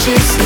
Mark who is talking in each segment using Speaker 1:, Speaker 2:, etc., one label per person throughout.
Speaker 1: she's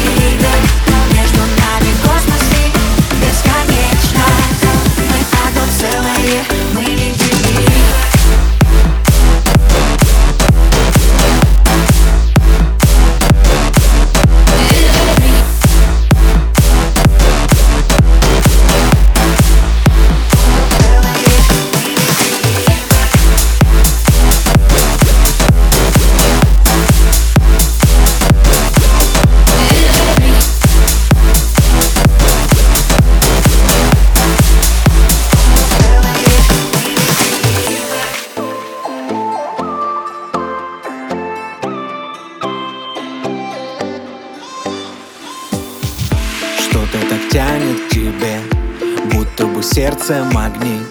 Speaker 1: тянет к тебе Будто бы сердце магнит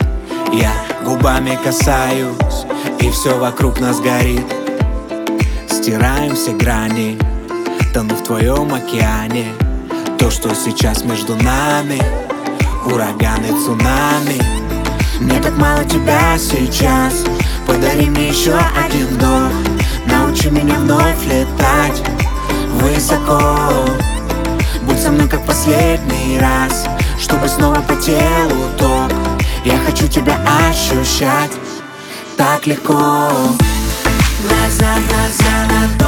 Speaker 1: Я губами касаюсь И все вокруг нас горит. Стираем все грани Тону в твоем океане. То, что сейчас между нами Ураганы, цунами. Мне так мало тебя сейчас Подари мне еще один вдох. Научи меня вновь летать Высоко последний раз Чтобы снова по телу ток. Я хочу тебя ощущать Так легко.
Speaker 2: Глаза глаза, ладонь